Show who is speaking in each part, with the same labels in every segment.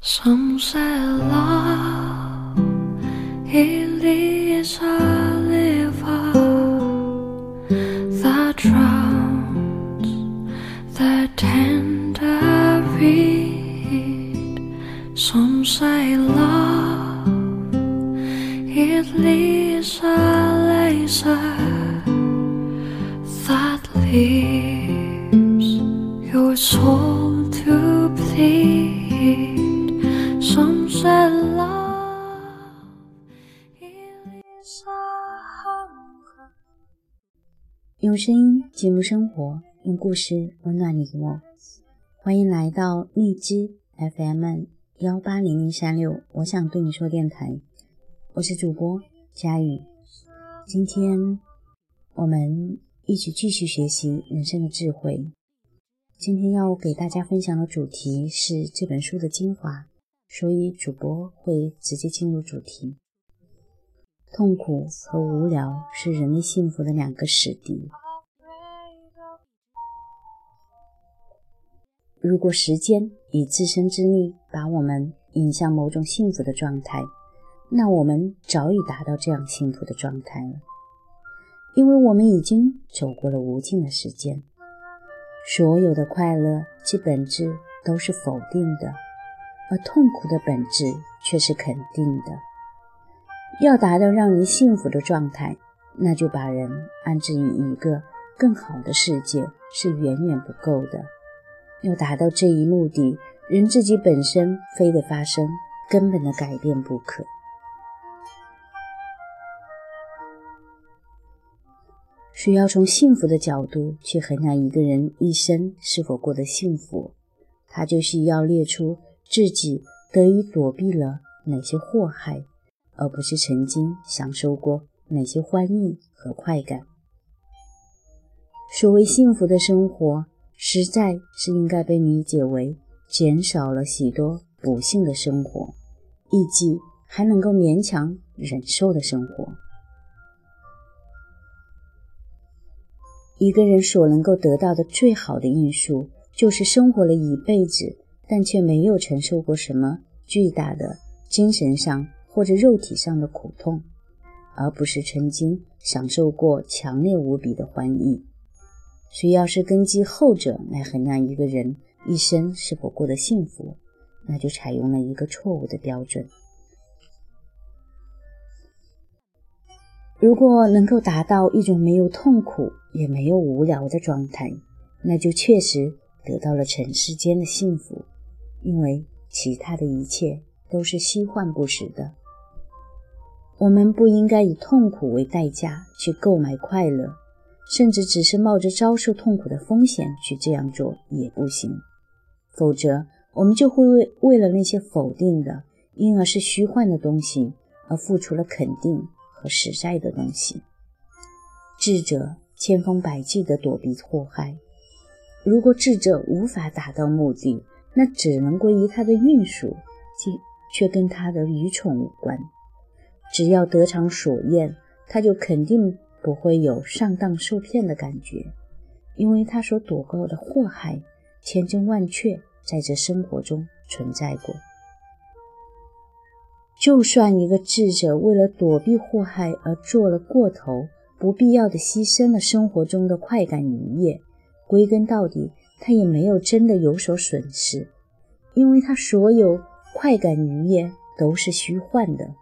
Speaker 1: Some say love it is a river that drowns the tender reed. Some say love it is a laser that leaves your soul
Speaker 2: 用声音记录生活，用故事温暖你我。欢迎来到荔枝 FM 幺八零零三六，我想对你说电台，我是主播佳宇。今天我们一起继续学习人生的智慧。今天要给大家分享的主题是这本书的精华，所以主播会直接进入主题。痛苦和无聊是人类幸福的两个死敌。如果时间以自身之力把我们引向某种幸福的状态，那我们早已达到这样幸福的状态了，因为我们已经走过了无尽的时间。所有的快乐其本质都是否定的，而痛苦的本质却是肯定的。要达到让人幸福的状态，那就把人安置于一个更好的世界是远远不够的。要达到这一目的，人自己本身非得发生根本的改变不可。需要从幸福的角度去衡量一个人一生是否过得幸福，他就需要列出自己得以躲避了哪些祸害，而不是曾经享受过哪些欢愉和快感。所谓幸福的生活，实在是应该被理解为减少了许多不幸的生活，以及还能够勉强忍受的生活。一个人所能够得到的最好的艺术，就是生活了一辈子，但却没有承受过什么巨大的精神上或者肉体上的苦痛，而不是曾经享受过强烈无比的欢愉。谁要是根据后者来衡量一个人一生是否过得幸福，那就采用了一个错误的标准。如果能够达到一种没有痛苦也没有无聊的状态，那就确实得到了尘世间的幸福，因为其他的一切都是虚幻不实的。我们不应该以痛苦为代价去购买快乐，甚至只是冒着遭受痛苦的风险去这样做也不行，否则我们就会为为了那些否定的，因而是虚幻的东西而付出了肯定。和实在的东西，智者千方百计地躲避祸害。如果智者无法达到目的，那只能归于他的运数，即却跟他的愚蠢无关。只要得偿所愿，他就肯定不会有上当受骗的感觉，因为他所躲过的祸害千真万确在这生活中存在过。就算一个智者为了躲避祸害而做了过头、不必要的牺牲了生活中的快感愉悦，归根到底，他也没有真的有所损失，因为他所有快感愉悦都是虚幻的。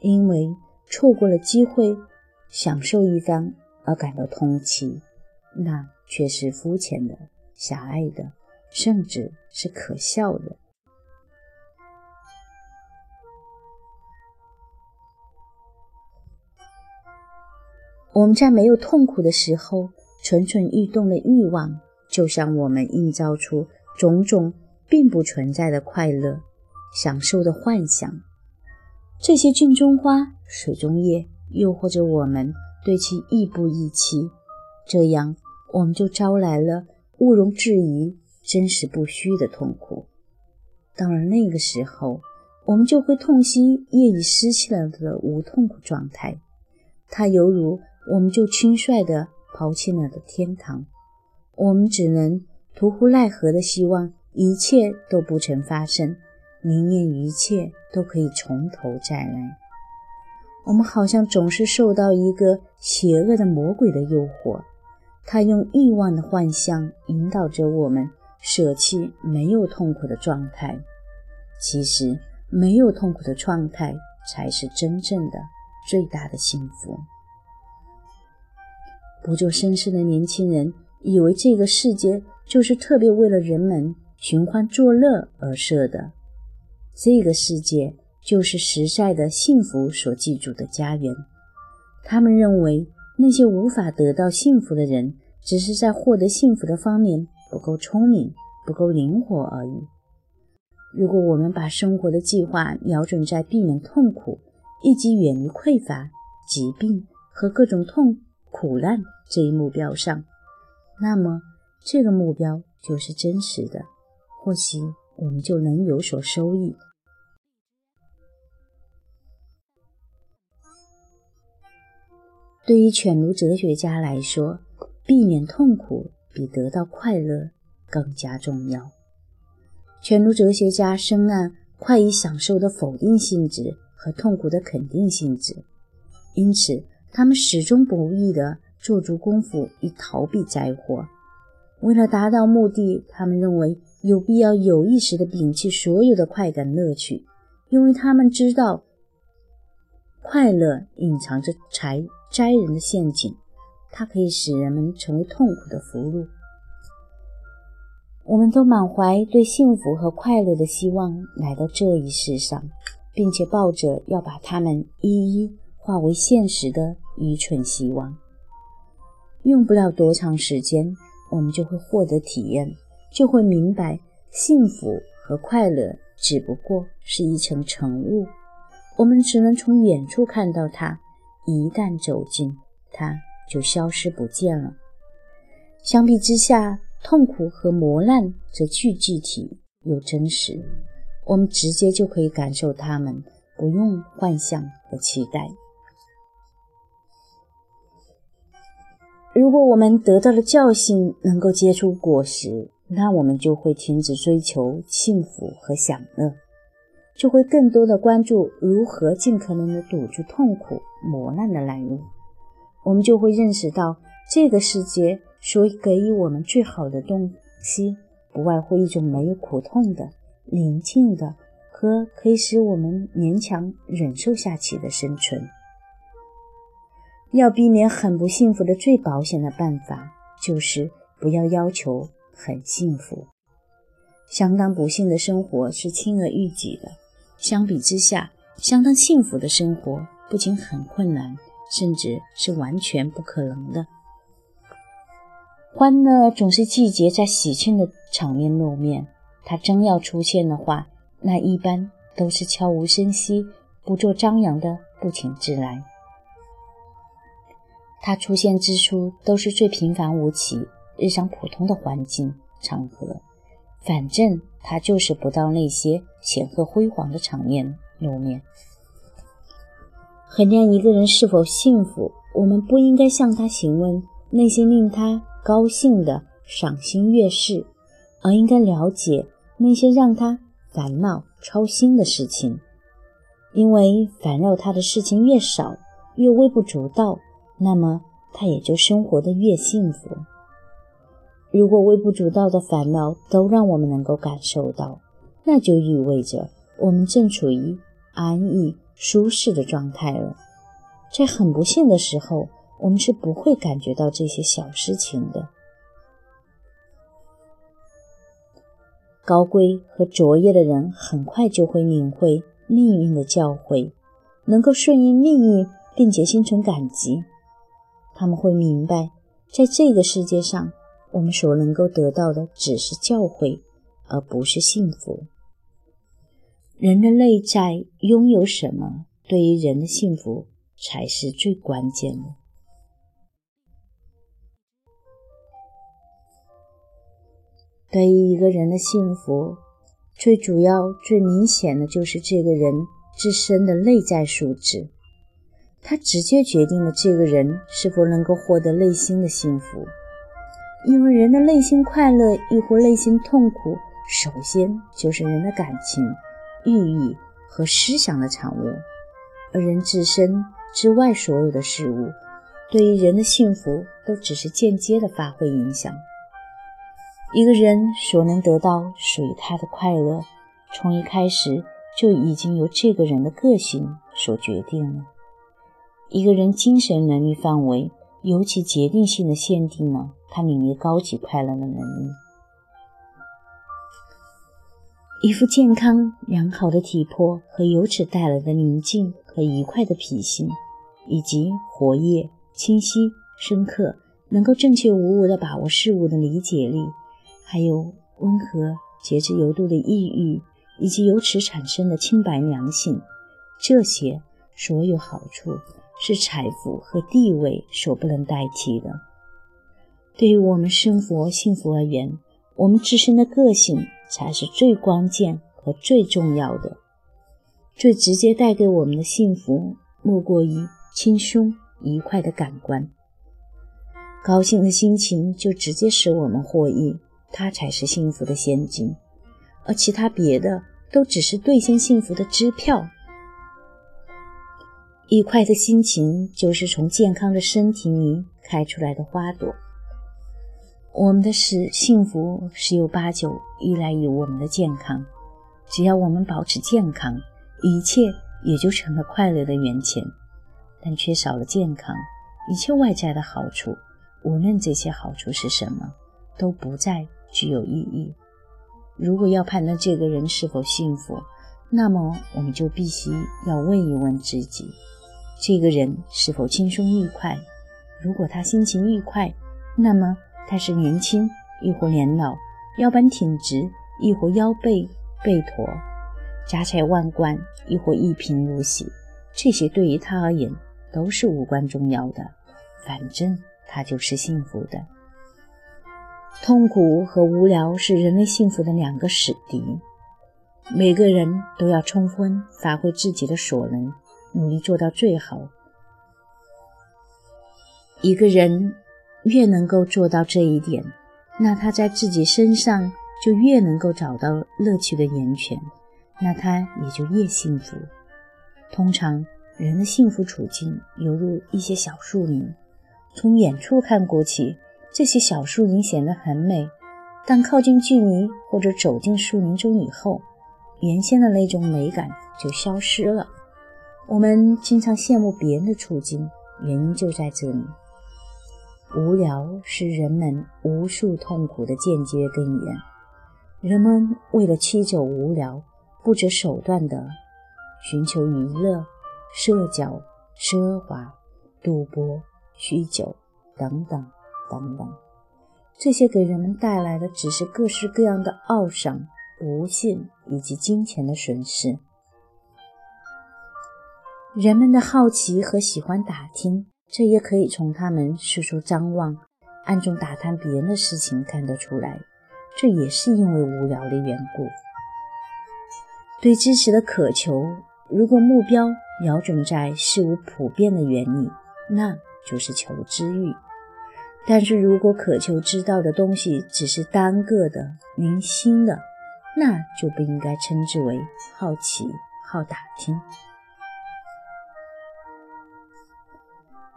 Speaker 2: 因为错过了机会享受一番而感到痛惜，那却是肤浅的、狭隘的，甚至是可笑的。我们在没有痛苦的时候，蠢蠢欲动的欲望，就像我们映照出种种并不存在的快乐、享受的幻想。这些镜中花、水中叶，诱惑着我们对其亦步亦趋，这样我们就招来了毋庸置疑、真实不虚的痛苦。到了那个时候，我们就会痛惜业已失去了的无痛苦状态，它犹如。我们就轻率地抛弃了的天堂，我们只能徒呼奈何地希望一切都不曾发生，宁愿一切都可以从头再来。我们好像总是受到一个邪恶的魔鬼的诱惑，他用欲望的幻象引导着我们舍弃没有痛苦的状态。其实，没有痛苦的状态才是真正的最大的幸福。不做绅士的年轻人以为这个世界就是特别为了人们寻欢作乐而设的，这个世界就是实在的幸福所记住的家园。他们认为那些无法得到幸福的人，只是在获得幸福的方面不够聪明、不够灵活而已。如果我们把生活的计划瞄准在避免痛苦，以及远离匮乏、疾病和各种痛苦难这一目标上，那么这个目标就是真实的。或许我们就能有所收益。对于犬儒哲学家来说，避免痛苦比得到快乐更加重要。犬儒哲学家深谙快意享受的否定性质和痛苦的肯定性质，因此他们始终不易地做足功夫以逃避灾祸。为了达到目的，他们认为。有必要有意识地摒弃所有的快感乐趣，因为他们知道快乐隐藏着财摘人的陷阱，它可以使人们成为痛苦的俘虏。我们都满怀对幸福和快乐的希望来到这一世上，并且抱着要把它们一一化为现实的愚蠢希望。用不了多长时间，我们就会获得体验。就会明白，幸福和快乐只不过是一层晨雾，我们只能从远处看到它，一旦走近，它就消失不见了。相比之下，痛苦和磨难则具具体又真实，我们直接就可以感受它们，不用幻想和期待。如果我们得到了教训，能够结出果实。那我们就会停止追求幸福和享乐，就会更多的关注如何尽可能的堵住痛苦磨难的来路。我们就会认识到，这个世界所给予我们最好的东西，不外乎一种没有苦痛的、宁静的和可以使我们勉强忍受下去的生存。要避免很不幸福的最保险的办法，就是不要要求。很幸福，相当不幸的生活是轻而易举的。相比之下，相当幸福的生活不仅很困难，甚至是完全不可能的。欢乐总是季节在喜庆的场面露面，它真要出现的话，那一般都是悄无声息、不做张扬的不请自来。它出现之初都是最平凡无奇。日常普通的环境场合，反正他就是不到那些显赫辉煌的场面露面。衡量一个人是否幸福，我们不应该向他询问那些令他高兴的赏心悦事，而应该了解那些让他烦恼操心的事情。因为烦扰他的事情越少，越微不足道，那么他也就生活的越幸福。如果微不足道的烦恼都让我们能够感受到，那就意味着我们正处于安逸舒适的状态了。在很不幸的时候，我们是不会感觉到这些小事情的。高贵和卓越的人很快就会领会命运的教诲，能够顺应命运，并且心存感激。他们会明白，在这个世界上。我们所能够得到的只是教诲，而不是幸福。人的内在拥有什么，对于人的幸福才是最关键的。对于一个人的幸福，最主要、最明显的就是这个人自身的内在素质，它直接决定了这个人是否能够获得内心的幸福。因为人的内心快乐亦或内心痛苦，首先就是人的感情，寓意和思想的产物，而人自身之外所有的事物，对于人的幸福都只是间接的发挥影响。一个人所能得到属于他的快乐，从一开始就已经由这个人的个性所决定了。一个人精神能力范围尤其决定性的限定了他领略高级快乐的能力。一副健康良好的体魄和由此带来的宁静和愉快的脾性，以及活跃、清晰、深刻，能够正确无误地把握事物的理解力。还有温和、节制、有度的抑郁，以及由此产生的清白良性，这些所有好处是财富和地位所不能代替的。对于我们生活幸福而言，我们自身的个性才是最关键和最重要的。最直接带给我们的幸福，莫过于轻松愉快的感官。高兴的心情就直接使我们获益。它才是幸福的现金，而其他别的都只是兑现幸福的支票。愉快的心情就是从健康的身体里开出来的花朵。我们的是幸福十有八九依赖于我们的健康，只要我们保持健康，一切也就成了快乐的源泉。但缺少了健康，一切外在的好处，无论这些好处是什么，都不再。具有意义。如果要判断这个人是否幸福，那么我们就必须要问一问自己：这个人是否轻松愉快？如果他心情愉快，那么他是年轻亦或年老，腰板挺直亦或腰背背驼，家财万贯亦或一贫如洗，这些对于他而言都是无关重要的。反正他就是幸福的。痛苦和无聊是人类幸福的两个死敌。每个人都要充分发挥自己的所能，努力做到最好。一个人越能够做到这一点，那他在自己身上就越能够找到乐趣的源泉，那他也就越幸福。通常，人的幸福处境犹如一些小树林，从远处看过去。这些小树林显得很美，但靠近距离或者走进树林中以后，原先的那种美感就消失了。我们经常羡慕别人的处境，原因就在这里。无聊是人们无数痛苦的间接根源。人们为了驱走无聊，不择手段地寻求娱乐、社交、奢华、赌博、酗酒等等。等等，这些给人们带来的只是各式各样的懊丧、不幸以及金钱的损失。人们的好奇和喜欢打听，这也可以从他们四处张望、暗中打探别人的事情看得出来。这也是因为无聊的缘故。对知识的渴求，如果目标瞄准在事物普遍的原理，那就是求知欲。但是如果渴求知道的东西只是单个的、零星的，那就不应该称之为好奇、好打听。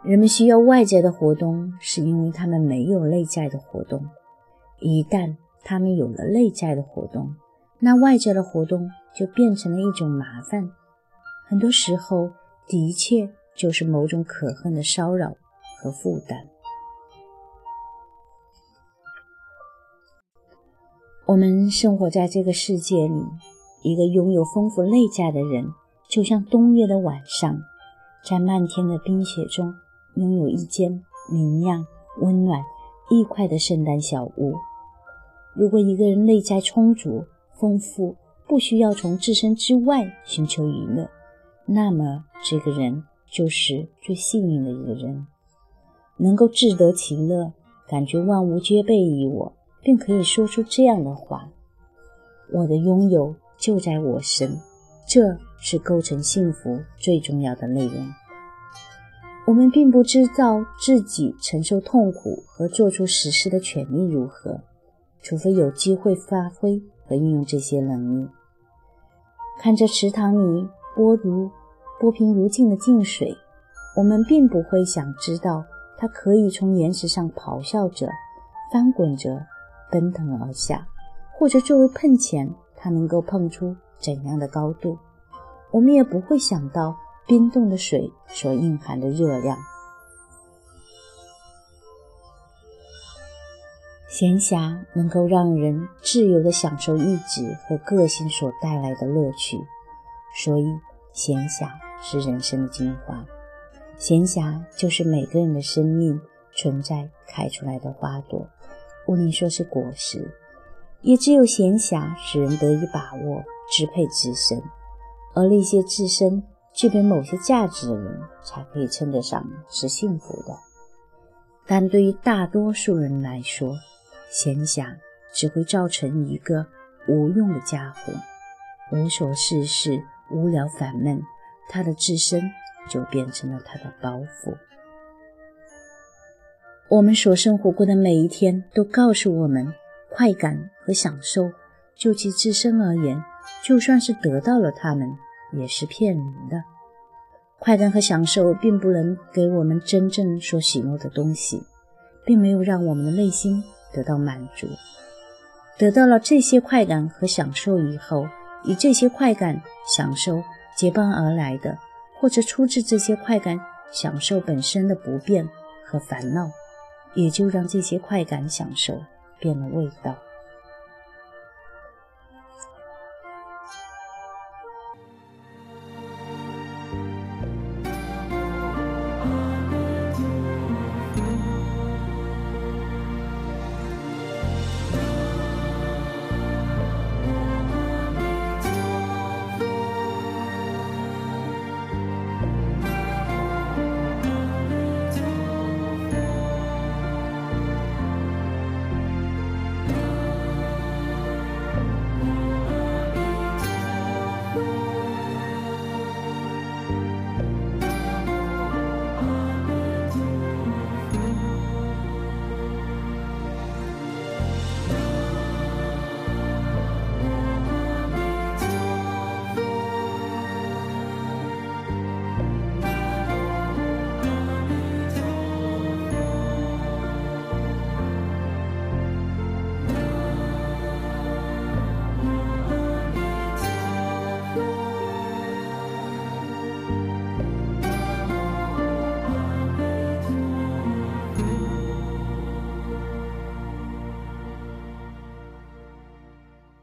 Speaker 2: 人们需要外在的活动，是因为他们没有内在的活动。一旦他们有了内在的活动，那外在的活动就变成了一种麻烦。很多时候，的确就是某种可恨的骚扰和负担。我们生活在这个世界里，一个拥有丰富内在的人，就像冬月的晚上，在漫天的冰雪中，拥有一间明亮、温暖、愉快的圣诞小屋。如果一个人内在充足、丰富，不需要从自身之外寻求娱乐，那么这个人就是最幸运的一个人，能够自得其乐，感觉万物皆备于我。并可以说出这样的话：“我的拥有就在我身。”这是构成幸福最重要的内容。我们并不知道自己承受痛苦和做出实施的权利如何，除非有机会发挥和运用这些能力。看着池塘里波如波平如镜的静水，我们并不会想知道它可以从岩石上咆哮着、翻滚着奔腾而下，或者作为碰钱，它能够碰出怎样的高度。我们也不会想到冰冻的水所蕴含的热量。闲暇能够让人自由地享受意志和个性所带来的乐趣，所以闲暇是人生的精华。闲暇就是每个人的生命存在开出来的花朵，无论说是果实，也只有闲暇使人得以把握支配自身，而那些自身具备某些价值的人，才可以称得上是幸福的。但对于大多数人来说，闲暇只会造成一个无用的家伙，无所事事、无聊烦闷，他的自身就变成了他的包袱。我们所生活过的每一天都告诉我们，快感和享受就其自身而言，就算是得到了它们，也是骗人的。快感和享受并不能给我们真正所喜怒的东西，并没有让我们的内心。得到满足，得到了这些快感和享受以后，以这些快感、享受结伴而来的，或者出自这些快感、享受本身的不便和烦恼，也就让这些快感、享受变了味道。